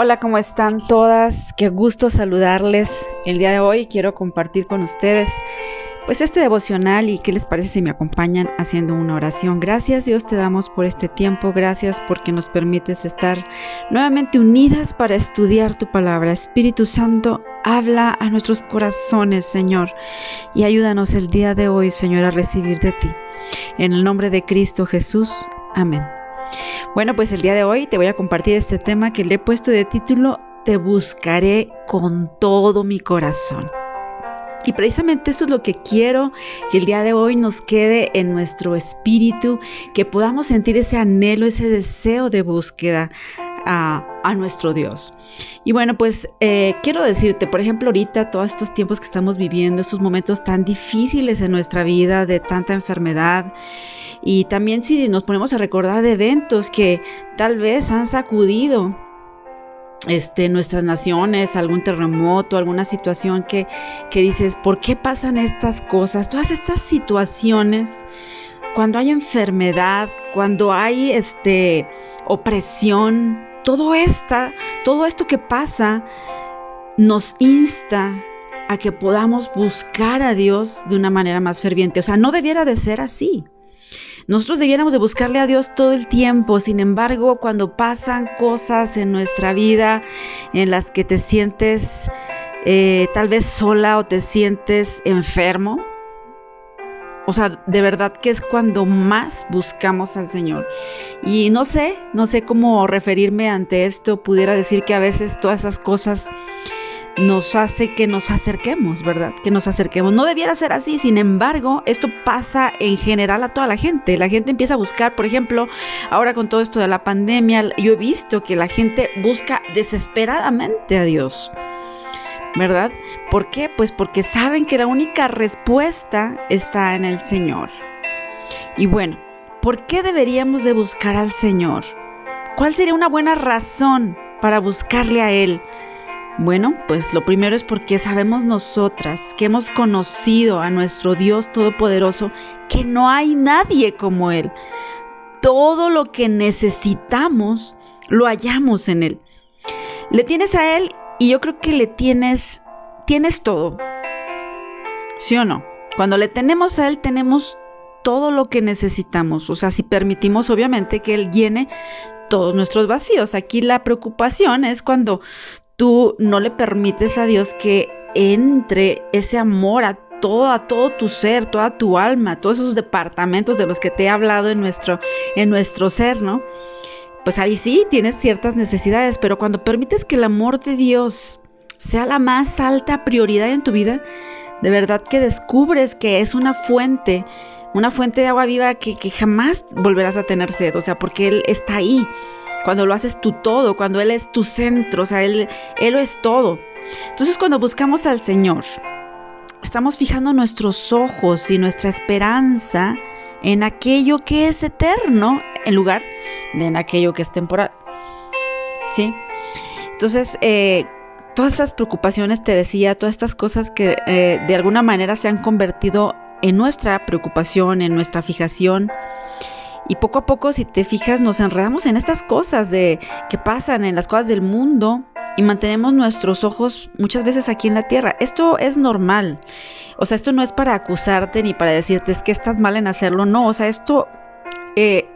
Hola, ¿cómo están todas? Qué gusto saludarles. El día de hoy quiero compartir con ustedes pues este devocional y qué les parece si me acompañan haciendo una oración. Gracias Dios te damos por este tiempo, gracias porque nos permites estar nuevamente unidas para estudiar tu palabra. Espíritu Santo, habla a nuestros corazones, Señor, y ayúdanos el día de hoy, Señor, a recibir de ti. En el nombre de Cristo Jesús. Amén. Bueno, pues el día de hoy te voy a compartir este tema que le he puesto de título Te buscaré con todo mi corazón. Y precisamente esto es lo que quiero que el día de hoy nos quede en nuestro espíritu, que podamos sentir ese anhelo, ese deseo de búsqueda a, nuestro Dios. Y bueno, pues eh, quiero decirte, por ejemplo, ahorita todos estos tiempos que estamos viviendo, estos momentos tan difíciles en nuestra vida, de tanta enfermedad, y también si nos ponemos a recordar eventos que tal vez han sacudido este, nuestras naciones, algún terremoto, alguna situación que, que dices, ¿por qué pasan estas cosas? Todas estas situaciones, cuando hay enfermedad, cuando hay este, opresión, todo, esta, todo esto que pasa nos insta a que podamos buscar a Dios de una manera más ferviente. O sea, no debiera de ser así. Nosotros debiéramos de buscarle a Dios todo el tiempo, sin embargo, cuando pasan cosas en nuestra vida en las que te sientes eh, tal vez sola o te sientes enfermo, o sea, de verdad que es cuando más buscamos al Señor. Y no sé, no sé cómo referirme ante esto. Pudiera decir que a veces todas esas cosas nos hace que nos acerquemos, ¿verdad? Que nos acerquemos. No debiera ser así, sin embargo, esto pasa en general a toda la gente. La gente empieza a buscar, por ejemplo, ahora con todo esto de la pandemia, yo he visto que la gente busca desesperadamente a Dios. ¿Verdad? ¿Por qué? Pues porque saben que la única respuesta está en el Señor. Y bueno, ¿por qué deberíamos de buscar al Señor? ¿Cuál sería una buena razón para buscarle a Él? Bueno, pues lo primero es porque sabemos nosotras que hemos conocido a nuestro Dios Todopoderoso, que no hay nadie como Él. Todo lo que necesitamos lo hallamos en Él. Le tienes a Él y yo creo que le tienes, tienes todo. ¿Sí o no? Cuando le tenemos a Él tenemos todo lo que necesitamos. O sea, si permitimos obviamente que Él llene todos nuestros vacíos. Aquí la preocupación es cuando tú no le permites a Dios que entre ese amor a todo, a todo tu ser, toda tu alma, todos esos departamentos de los que te he hablado en nuestro, en nuestro ser, ¿no? Pues ahí sí tienes ciertas necesidades, pero cuando permites que el amor de Dios sea la más alta prioridad en tu vida, de verdad que descubres que es una fuente, una fuente de agua viva que, que jamás volverás a tener sed, o sea, porque Él está ahí cuando lo haces tú todo, cuando Él es tu centro, o sea, Él, Él lo es todo. Entonces cuando buscamos al Señor, estamos fijando nuestros ojos y nuestra esperanza en aquello que es eterno en lugar de en aquello que es temporal. ¿Sí? Entonces, eh, todas estas preocupaciones, te decía, todas estas cosas que eh, de alguna manera se han convertido en nuestra preocupación, en nuestra fijación, y poco a poco, si te fijas, nos enredamos en estas cosas de que pasan en las cosas del mundo y mantenemos nuestros ojos muchas veces aquí en la tierra. Esto es normal. O sea, esto no es para acusarte ni para decirte es que estás mal en hacerlo. No, o sea, esto eh,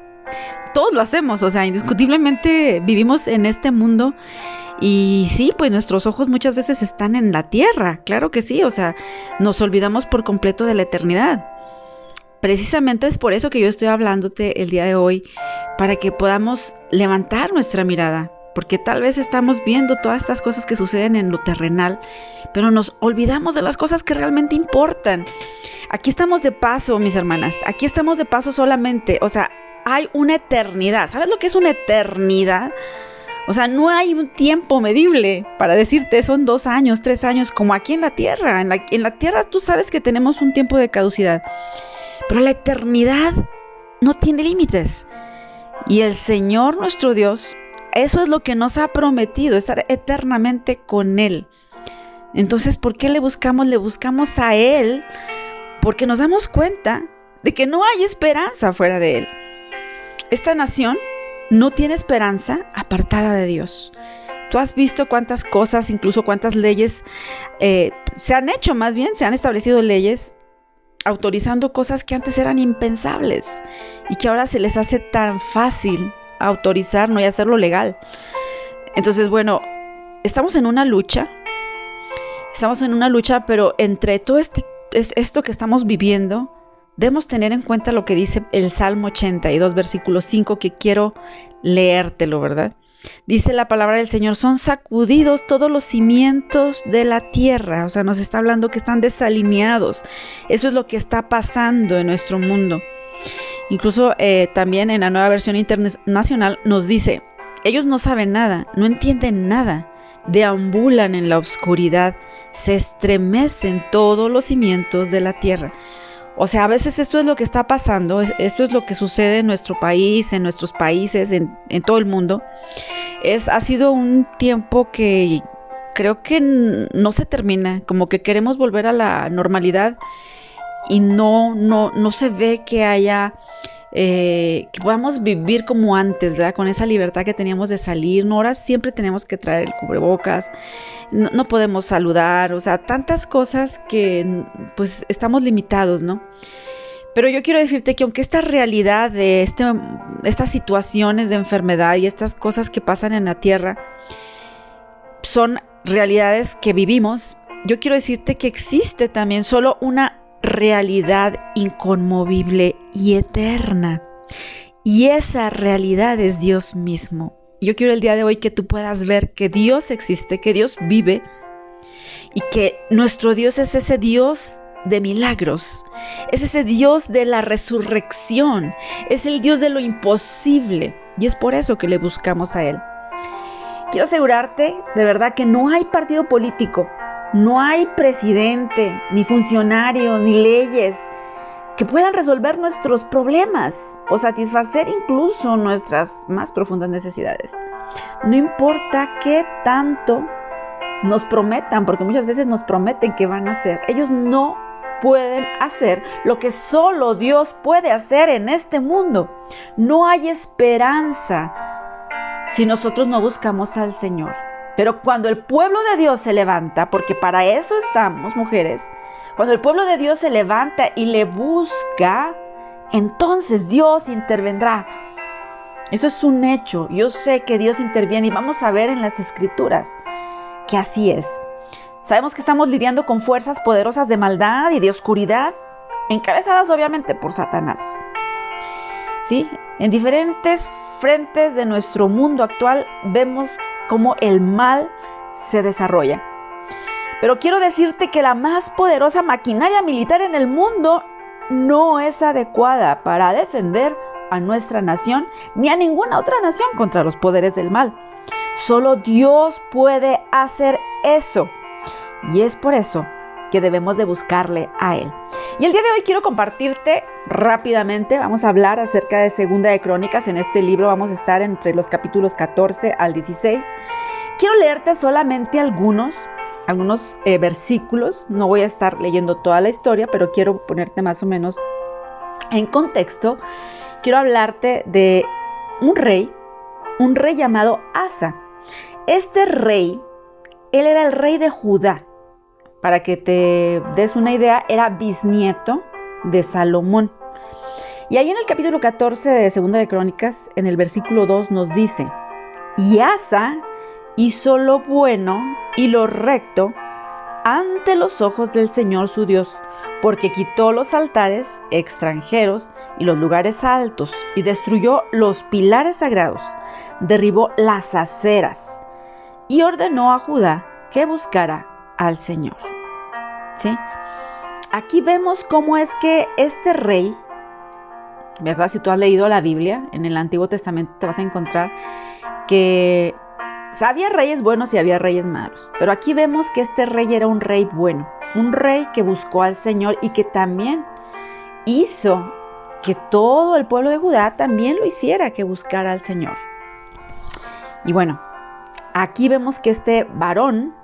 todos lo hacemos. O sea, indiscutiblemente vivimos en este mundo. Y sí, pues nuestros ojos muchas veces están en la tierra, claro que sí, o sea, nos olvidamos por completo de la eternidad. Precisamente es por eso que yo estoy hablándote el día de hoy, para que podamos levantar nuestra mirada, porque tal vez estamos viendo todas estas cosas que suceden en lo terrenal, pero nos olvidamos de las cosas que realmente importan. Aquí estamos de paso, mis hermanas, aquí estamos de paso solamente, o sea, hay una eternidad. ¿Sabes lo que es una eternidad? O sea, no hay un tiempo medible para decirte son dos años, tres años, como aquí en la tierra. En la, en la tierra tú sabes que tenemos un tiempo de caducidad. Pero la eternidad no tiene límites. Y el Señor nuestro Dios, eso es lo que nos ha prometido, estar eternamente con Él. Entonces, ¿por qué le buscamos? Le buscamos a Él porque nos damos cuenta de que no hay esperanza fuera de Él. Esta nación no tiene esperanza apartada de Dios. Tú has visto cuántas cosas, incluso cuántas leyes eh, se han hecho, más bien, se han establecido leyes autorizando cosas que antes eran impensables y que ahora se les hace tan fácil autorizar no y hacerlo legal. Entonces, bueno, estamos en una lucha, estamos en una lucha, pero entre todo este, esto que estamos viviendo, debemos tener en cuenta lo que dice el Salmo 82, versículo 5, que quiero leértelo, ¿verdad? Dice la palabra del Señor, son sacudidos todos los cimientos de la tierra. O sea, nos está hablando que están desalineados. Eso es lo que está pasando en nuestro mundo. Incluso eh, también en la nueva versión internacional nos dice, ellos no saben nada, no entienden nada, deambulan en la oscuridad, se estremecen todos los cimientos de la tierra. O sea, a veces esto es lo que está pasando, esto es lo que sucede en nuestro país, en nuestros países, en, todo el mundo. Es, ha sido un tiempo que creo que no se termina, como que queremos volver a la normalidad y no, no, no se ve que haya eh, que podamos vivir como antes, ¿verdad? Con esa libertad que teníamos de salir. ¿no? Ahora siempre tenemos que traer el cubrebocas, no, podemos saludar, o sea, tantas cosas que pues estamos limitados, ¿no? Pero yo quiero decirte que aunque esta realidad de este, estas situaciones de enfermedad y estas cosas que pasan en la tierra son realidades que vivimos, yo quiero decirte que existe también solo una realidad inconmovible y eterna. Y esa realidad es Dios mismo. Yo quiero el día de hoy que tú puedas ver que Dios existe, que Dios vive y que nuestro Dios es ese Dios de milagros, es ese Dios de la resurrección, es el Dios de lo imposible y es por eso que le buscamos a Él. Quiero asegurarte de verdad que no hay partido político, no hay presidente, ni funcionario, ni leyes que puedan resolver nuestros problemas o satisfacer incluso nuestras más profundas necesidades. No importa qué tanto nos prometan, porque muchas veces nos prometen que van a hacer, ellos no pueden hacer lo que solo Dios puede hacer en este mundo. No hay esperanza si nosotros no buscamos al Señor. Pero cuando el pueblo de Dios se levanta, porque para eso estamos, mujeres, cuando el pueblo de Dios se levanta y le busca, entonces Dios intervendrá. Eso es un hecho. Yo sé que Dios interviene y vamos a ver en las escrituras que así es. Sabemos que estamos lidiando con fuerzas poderosas de maldad y de oscuridad, encabezadas obviamente por Satanás. ¿Sí? En diferentes frentes de nuestro mundo actual vemos cómo el mal se desarrolla. Pero quiero decirte que la más poderosa maquinaria militar en el mundo no es adecuada para defender a nuestra nación ni a ninguna otra nación contra los poderes del mal. Solo Dios puede hacer eso. Y es por eso que debemos de buscarle a Él. Y el día de hoy quiero compartirte rápidamente, vamos a hablar acerca de Segunda de Crónicas. En este libro vamos a estar entre los capítulos 14 al 16. Quiero leerte solamente algunos, algunos eh, versículos. No voy a estar leyendo toda la historia, pero quiero ponerte más o menos en contexto. Quiero hablarte de un rey, un rey llamado Asa. Este rey, él era el rey de Judá para que te des una idea, era bisnieto de Salomón. Y ahí en el capítulo 14 de Segunda de Crónicas, en el versículo 2 nos dice, y Asa hizo lo bueno y lo recto ante los ojos del Señor su Dios, porque quitó los altares extranjeros y los lugares altos, y destruyó los pilares sagrados, derribó las aceras, y ordenó a Judá que buscara al Señor. ¿Sí? Aquí vemos cómo es que este rey, ¿verdad? Si tú has leído la Biblia, en el Antiguo Testamento te vas a encontrar que había reyes buenos y había reyes malos. Pero aquí vemos que este rey era un rey bueno, un rey que buscó al Señor y que también hizo que todo el pueblo de Judá también lo hiciera, que buscara al Señor. Y bueno, aquí vemos que este varón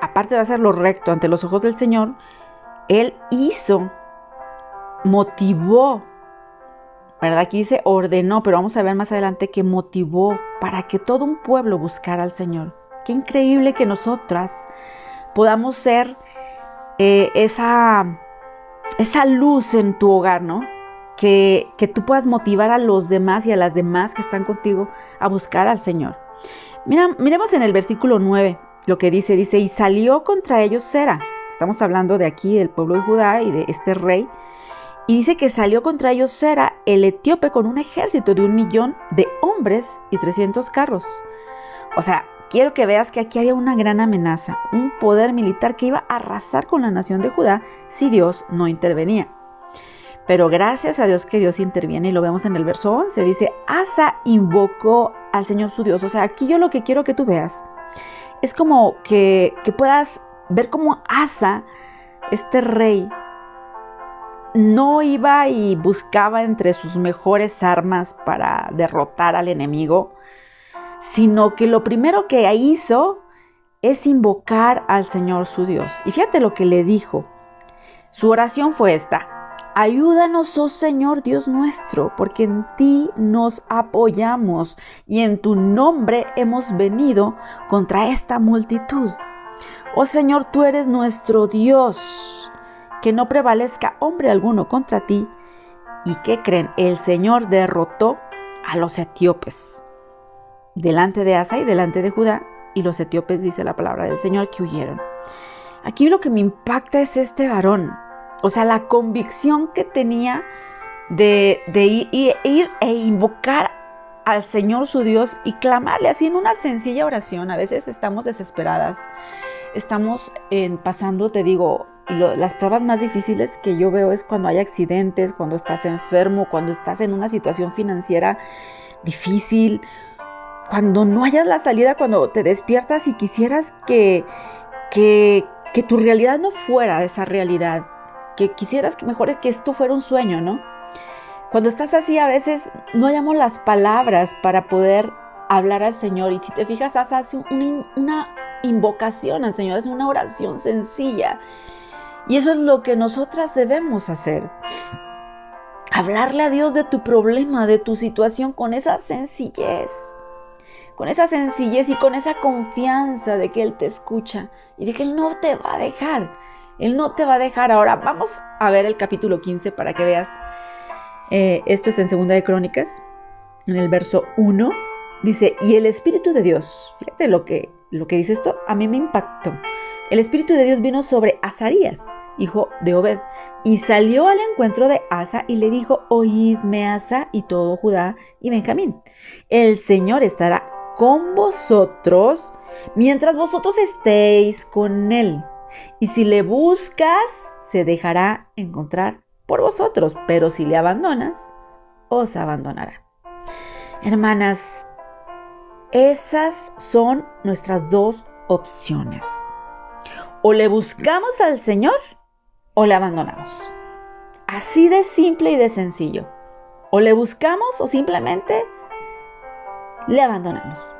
aparte de hacerlo recto ante los ojos del Señor, Él hizo, motivó ¿verdad? Aquí dice ordenó, pero vamos a ver más adelante que motivó para que todo un pueblo buscara al Señor. Qué increíble que nosotras podamos ser eh, esa, esa luz en tu hogar, ¿no? Que, que tú puedas motivar a los demás y a las demás que están contigo a buscar al Señor. Mira, miremos en el versículo 9 lo que dice, dice, y salió contra ellos Sera. Estamos hablando de aquí del pueblo de Judá y de este rey y dice que salió contra ellos Sera, el etíope, con un ejército de un millón de hombres y 300 carros. O sea, quiero que veas que aquí había una gran amenaza, un poder militar que iba a arrasar con la nación de Judá si Dios no intervenía. Pero gracias a Dios que Dios interviene y lo vemos en el verso 11, dice, Asa invocó al Señor su Dios. O sea, aquí yo lo que quiero que tú veas es como que, que puedas ver cómo Asa, este rey, no iba y buscaba entre sus mejores armas para derrotar al enemigo, sino que lo primero que hizo es invocar al Señor su Dios. Y fíjate lo que le dijo. Su oración fue esta. Ayúdanos, oh Señor Dios nuestro, porque en ti nos apoyamos y en tu nombre hemos venido contra esta multitud. Oh Señor, tú eres nuestro Dios que no prevalezca hombre alguno contra ti. ¿Y qué creen? El Señor derrotó a los etíopes delante de Asa y delante de Judá, y los etíopes, dice la palabra del Señor, que huyeron. Aquí lo que me impacta es este varón, o sea, la convicción que tenía de, ir, e invocar al Señor su Dios y clamarle así en una sencilla oración. A veces estamos desesperadas, estamos en, pasando, te digo, y las pruebas más difíciles que yo veo es cuando hay accidentes, cuando estás enfermo, cuando estás en una situación financiera difícil, cuando no hayas la salida, cuando te despiertas y quisieras que, que tu realidad no fuera esa realidad, que quisieras que mejor que esto fuera un sueño, ¿no? Cuando estás así a veces no hayamos las palabras para poder hablar al Señor y si te fijas haces una, una invocación al Señor, es una oración sencilla y eso es lo que nosotras debemos hacer. Hablarle a Dios de tu problema, de tu situación con esa sencillez. Con esa sencillez y con esa confianza de que Él te escucha y de que Él no te va a dejar. Él no te va a dejar. Ahora vamos a ver el capítulo 15 para que veas. Eh, esto es en Segunda de Crónicas, en el verso 1. Dice, y el Espíritu de Dios, fíjate lo que, lo que dice esto, a mí me impactó. El Espíritu de Dios vino sobre Azarías, hijo de Obed, y salió al encuentro de Asa y le dijo, oídme Asa y todo Judá y Benjamín, el Señor estará con vosotros mientras vosotros estéis con él. Y si le buscas, se dejará encontrar por vosotros, pero si le abandonas, os abandonará. Hermanas, esas son nuestras dos opciones. O le buscamos al Señor o le abandonamos. Así de simple y de sencillo. O le buscamos o simplemente le abandonamos.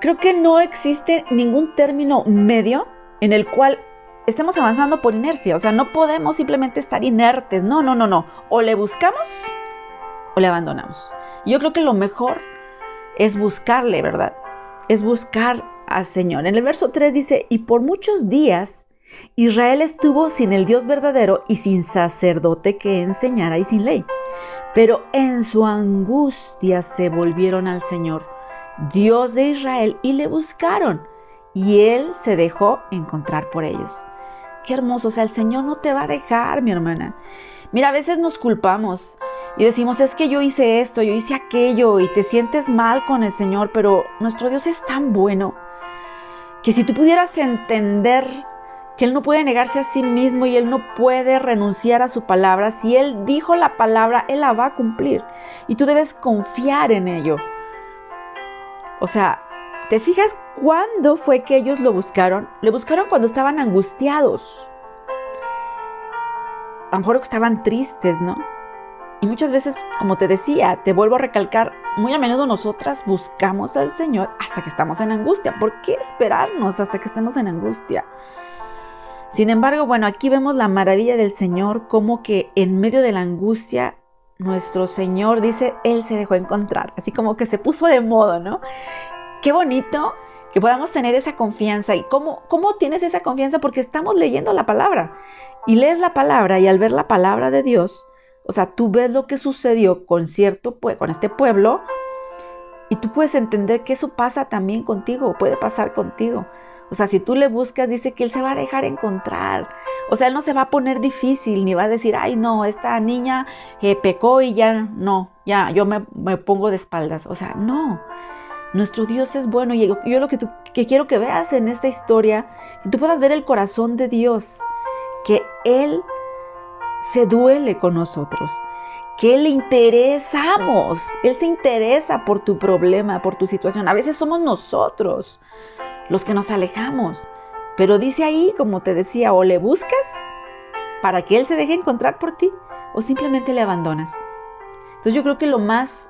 Creo que no existe ningún término medio en el cual estemos avanzando por inercia. O sea, no podemos simplemente estar inertes. No, no, no, no. O le buscamos o le abandonamos. Yo creo que lo mejor es buscarle, ¿verdad? Es buscar al Señor. En el verso 3 dice, y por muchos días Israel estuvo sin el Dios verdadero y sin sacerdote que enseñara y sin ley. Pero en su angustia se volvieron al Señor, Dios de Israel, y le buscaron. Y Él se dejó encontrar por ellos. Qué hermoso, o sea, el Señor no te va a dejar, mi hermana. Mira, a veces nos culpamos y decimos, es que yo hice esto, yo hice aquello, y te sientes mal con el Señor, pero nuestro Dios es tan bueno que si tú pudieras entender que Él no puede negarse a sí mismo y Él no puede renunciar a su palabra. Si Él dijo la palabra, Él la va a cumplir. Y tú debes confiar en ello. O sea, ¿te fijas cuándo fue que ellos lo buscaron? Le buscaron cuando estaban angustiados. A lo mejor estaban tristes, ¿no? Y muchas veces, como te decía, te vuelvo a recalcar, muy a menudo nosotras buscamos al Señor hasta que estamos en angustia. ¿Por qué esperarnos hasta que estemos en angustia? Sin embargo, bueno, aquí vemos la maravilla del Señor, como que en medio de la angustia nuestro Señor dice, Él se dejó encontrar, así como que se puso de modo, ¿no? Qué bonito que podamos tener esa confianza. ¿Y cómo, cómo tienes esa confianza? Porque estamos leyendo la palabra. Y lees la palabra y al ver la palabra de Dios, o sea, tú ves lo que sucedió con cierto, con este pueblo, y tú puedes entender que eso pasa también contigo, puede pasar contigo. O sea, si tú le buscas, dice que Él se va a dejar encontrar. O sea, Él no se va a poner difícil, ni va a decir, ay, no, esta niña eh, pecó y ya no, ya, yo me, pongo de espaldas. O sea, no. Nuestro Dios es bueno y yo, lo que, que quiero que veas en esta historia, que tú puedas ver el corazón de Dios, que Él se duele con nosotros, que le interesamos, Él se interesa por tu problema, por tu situación. A veces somos nosotros los que nos alejamos, pero dice ahí, como te decía, o le buscas para que Él se deje encontrar por ti, o simplemente le abandonas. Entonces yo creo que lo más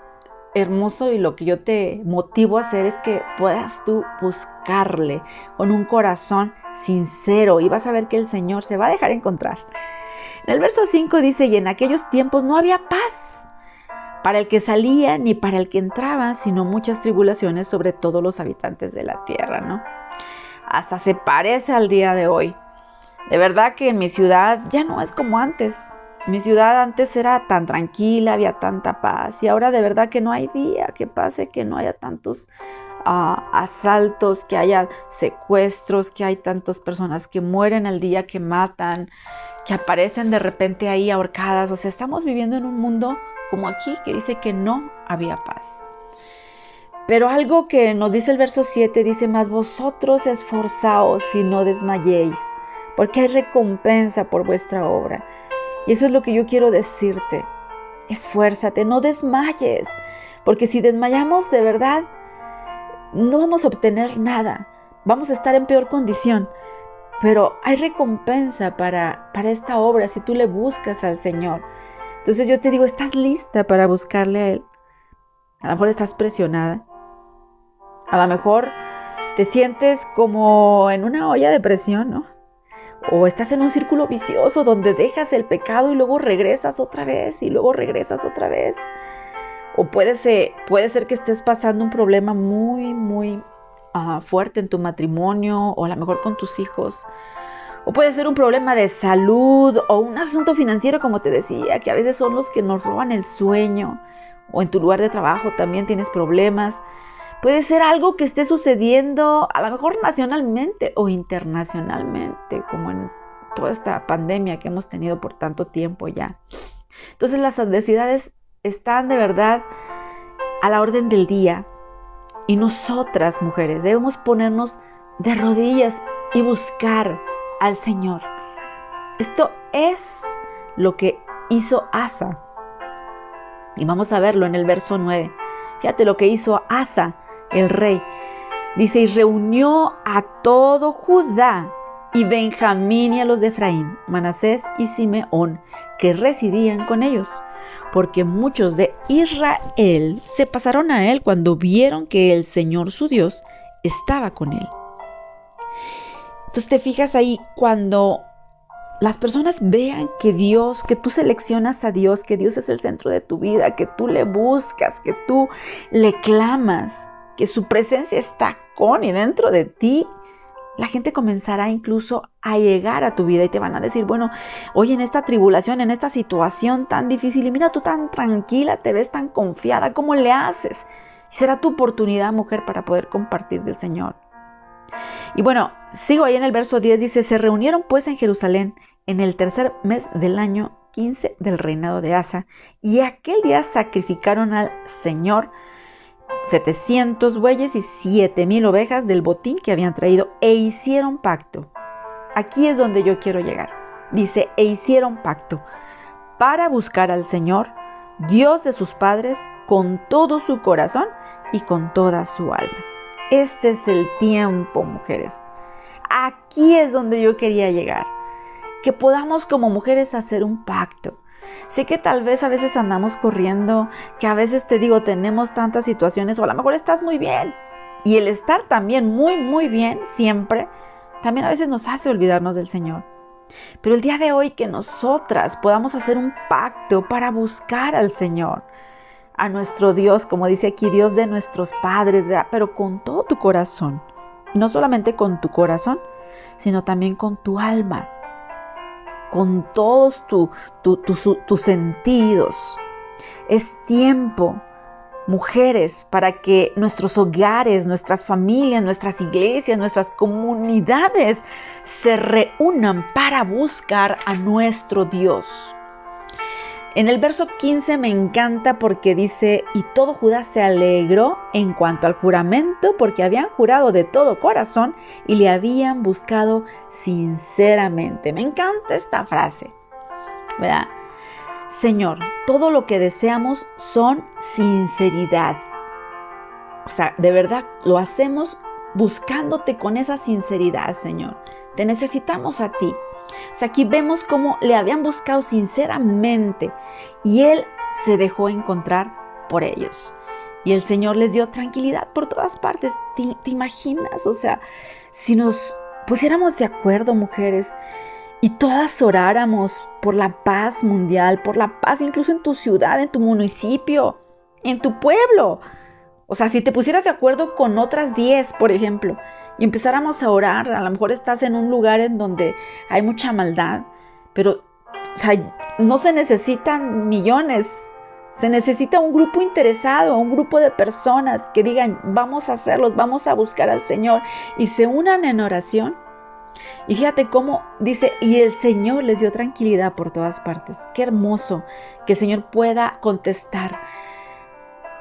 hermoso y lo que yo te motivo a hacer es que puedas tú buscarle con un corazón sincero y vas a ver que el Señor se va a dejar encontrar. En el verso 5 dice, y en aquellos tiempos no había paz para el que salía ni para el que entraba, sino muchas tribulaciones sobre todos los habitantes de la tierra, ¿no? Hasta se parece al día de hoy. De verdad que en mi ciudad ya no es como antes. Mi ciudad antes era tan tranquila, había tanta paz y ahora de verdad que no hay día que pase que no haya tantos ah, asaltos, que haya secuestros, que hay tantas personas que mueren al día, que matan, que aparecen de repente ahí ahorcadas. O sea, estamos viviendo en un mundo como aquí que dice que no había paz. Pero algo que nos dice el verso 7 dice más, vosotros esforzaos y no desmayéis, porque hay recompensa por vuestra obra. Y eso es lo que yo quiero decirte. Esfuérzate, no desmayes, porque si desmayamos de verdad, no vamos a obtener nada, vamos a estar en peor condición. Pero hay recompensa para, para esta obra si tú le buscas al Señor. Entonces yo te digo, ¿estás lista para buscarle a Él? A lo mejor estás presionada. A lo mejor te sientes como en una olla de presión, ¿no? O estás en un círculo vicioso donde dejas el pecado y luego regresas otra vez y luego regresas otra vez. O puede ser, puede ser que estés pasando un problema muy, muy fuerte en tu matrimonio o a lo mejor con tus hijos. O puede ser un problema de salud o un asunto financiero, como te decía, que a veces son los que nos roban el sueño. O en tu lugar de trabajo también tienes problemas. Puede ser algo que esté sucediendo a lo mejor nacionalmente o internacionalmente, como en toda esta pandemia que hemos tenido por tanto tiempo ya. Entonces las adversidades están de verdad a la orden del día y nosotras, mujeres, debemos ponernos de rodillas y buscar al Señor. Esto es lo que hizo Asa. Y vamos a verlo en el verso 9. Fíjate lo que hizo Asa, el rey. Dice, y reunió a todo Judá y Benjamín y a los de Efraín, Manasés y Simeón, que residían con ellos porque muchos de Israel se pasaron a él cuando vieron que el Señor su Dios estaba con él. Entonces te fijas ahí cuando las personas vean que Dios, que tú seleccionas a Dios, que Dios es el centro de tu vida, que tú le buscas, que tú le clamas, que su presencia está con y dentro de ti, la gente comenzará incluso a llegar a tu vida y te van a decir, bueno, hoy en esta tribulación, en esta situación tan difícil, y mira tú tan tranquila, te ves tan confiada, ¿cómo le haces? Será tu oportunidad, mujer, para poder compartir del Señor. Y bueno, sigo ahí en el verso 10, dice, se reunieron pues en Jerusalén en el tercer mes del año 15 del reinado de Asa, y aquel día sacrificaron al Señor 700 bueyes y 7000 ovejas del botín que habían traído e hicieron pacto. Aquí es donde yo quiero llegar. Dice, e hicieron pacto para buscar al Señor, Dios de sus padres, con todo su corazón y con toda su alma. Este es el tiempo, mujeres. Aquí es donde yo quería llegar. Que podamos como mujeres hacer un pacto Sé que tal vez a veces andamos corriendo, que a veces te digo, tenemos tantas situaciones o a lo mejor estás muy bien. Y el estar también muy, muy bien siempre, también a veces nos hace olvidarnos del Señor. Pero el día de hoy que nosotras podamos hacer un pacto para buscar al Señor, a nuestro Dios, como dice aquí, Dios de nuestros padres, ¿verdad? pero con todo tu corazón. No solamente con tu corazón, sino también con tu alma, con todos tus sentidos. Es tiempo mujeres, para que nuestros hogares, nuestras familias, nuestras iglesias, nuestras comunidades se reúnan para buscar a nuestro Dios. En el verso 15 me encanta porque dice, y todo Judá se alegró en cuanto al juramento porque habían jurado de todo corazón y le habían buscado sinceramente. Me encanta esta frase, ¿verdad? Señor, todo lo que deseamos son sinceridad. O sea, de verdad lo hacemos buscándote con esa sinceridad, Señor. Te necesitamos a ti. O sea, aquí vemos cómo le habían buscado sinceramente y Él se dejó encontrar por ellos. Y el Señor les dio tranquilidad por todas partes. ¿Te, imaginas? O sea, si nos pusiéramos de acuerdo, mujeres, y todas oráramos por la paz mundial, por la paz incluso en tu ciudad, en tu municipio, en tu pueblo. O sea, si te pusieras de acuerdo con otras 10, por ejemplo, y empezáramos a orar, a lo mejor estás en un lugar en donde hay mucha maldad, pero no se necesitan millones, se necesita un grupo interesado, un grupo de personas que digan, vamos a hacerlos, vamos a buscar al Señor y se unan en oración y fíjate cómo dice, y el Señor les dio tranquilidad por todas partes. Qué hermoso que el Señor pueda contestar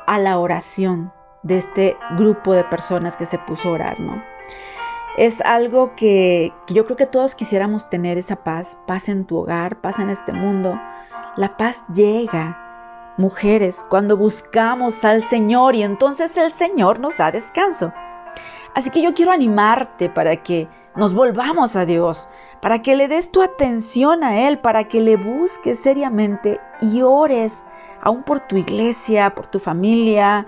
a la oración de este grupo de personas que se puso a orar, ¿no? Es algo que, yo creo que todos quisiéramos tener esa paz, paz en tu hogar, paz en este mundo. La paz llega, mujeres, cuando buscamos al Señor y entonces el Señor nos da descanso. Así que yo quiero animarte para que nos volvamos a Dios, para que le des tu atención a Él, para que le busques seriamente y ores aún por tu iglesia, por tu familia,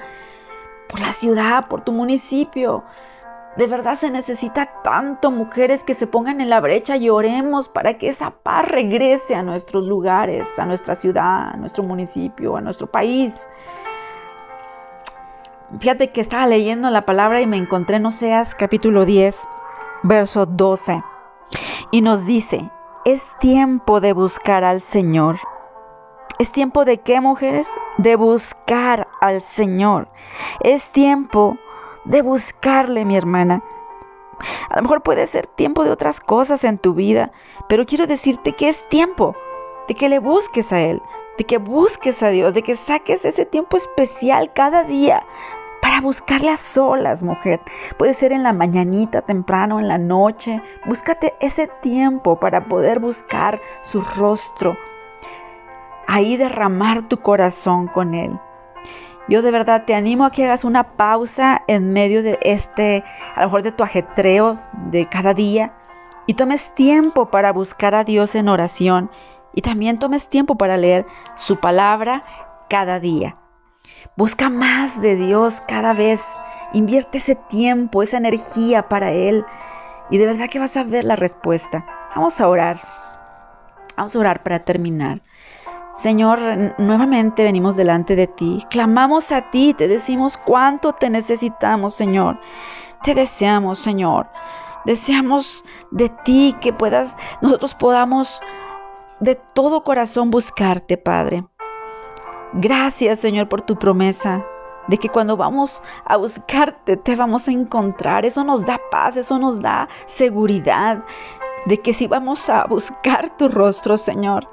por la ciudad, por tu municipio. De verdad se necesita tanto mujeres que se pongan en la brecha y oremos para que esa paz regrese a nuestros lugares, a nuestra ciudad, a nuestro municipio, a nuestro país. Fíjate que estaba leyendo la palabra y me encontré en Oseas capítulo 10, verso 12. Y nos dice, es tiempo de buscar al Señor. ¿Es tiempo de qué, mujeres? De buscar al Señor. Es tiempo de buscarle, mi hermana. A lo mejor puede ser tiempo de otras cosas en tu vida, pero quiero decirte que es tiempo de que le busques a Él, de que busques a Dios, de que saques ese tiempo especial cada día para buscarle a solas, mujer. Puede ser en la mañanita, temprano, en la noche. Búscate ese tiempo para poder buscar su rostro. Ahí derramar tu corazón con Él. Yo de verdad te animo a que hagas una pausa en medio de este, a lo mejor de tu ajetreo de cada día, y tomes tiempo para buscar a Dios en oración, y también tomes tiempo para leer su palabra cada día. Busca más de Dios cada vez. Invierte ese tiempo, esa energía para Él. Y de verdad que vas a ver la respuesta. Vamos a orar. Vamos a orar para terminar. Señor, nuevamente venimos delante de ti. Clamamos a ti, te decimos cuánto te necesitamos, Señor. Te deseamos, Señor. Deseamos de ti que puedas, nosotros podamos de todo corazón buscarte, Padre. Gracias Señor por tu promesa de que cuando vamos a buscarte te vamos a encontrar. Eso nos da paz, eso nos da seguridad de que si vamos a buscar tu rostro, Señor,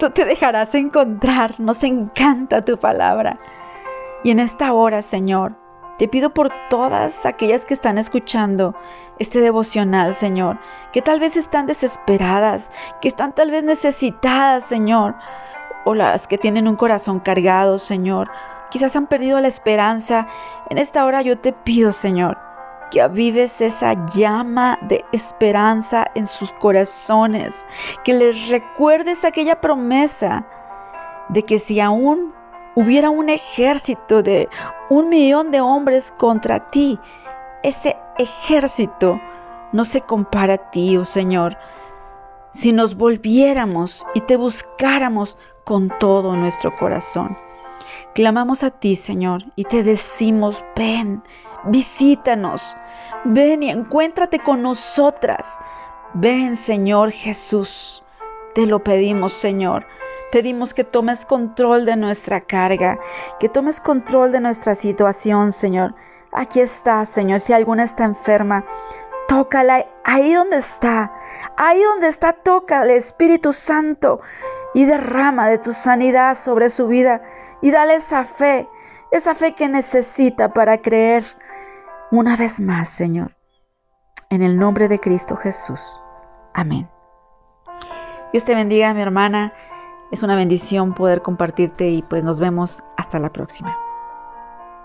tú te dejarás encontrar. Nos encanta tu palabra. Y en esta hora, Señor, te pido por todas aquellas que están escuchando este devocional, Señor, que tal vez están desesperadas, que están tal vez necesitadas, Señor o las que tienen un corazón cargado, Señor. Quizás han perdido la esperanza. En esta hora yo te pido, Señor, que avives esa llama de esperanza en sus corazones, que les recuerdes aquella promesa de que si aún hubiera un ejército de un millón de hombres contra ti, ese ejército no se compara a ti, oh Señor. si nos volviéramos y te buscáramos con todo nuestro corazón. Clamamos a ti, Señor, y te decimos, ven, visítanos, ven y encuéntrate con nosotras. Ven, Señor Jesús, te lo pedimos, Señor. Pedimos que tomes control de nuestra carga, que tomes control de nuestra situación, Señor. Aquí está, Señor. Si alguna está enferma, tócala ahí donde está. Ahí donde está, toca el Espíritu Santo y derrama de tu sanidad sobre su vida y dale esa fe, esa fe que necesita para creer una vez más, Señor. En el nombre de Cristo Jesús. Amén. Dios te bendiga, mi hermana. Es una bendición poder compartirte y pues nos vemos hasta la próxima.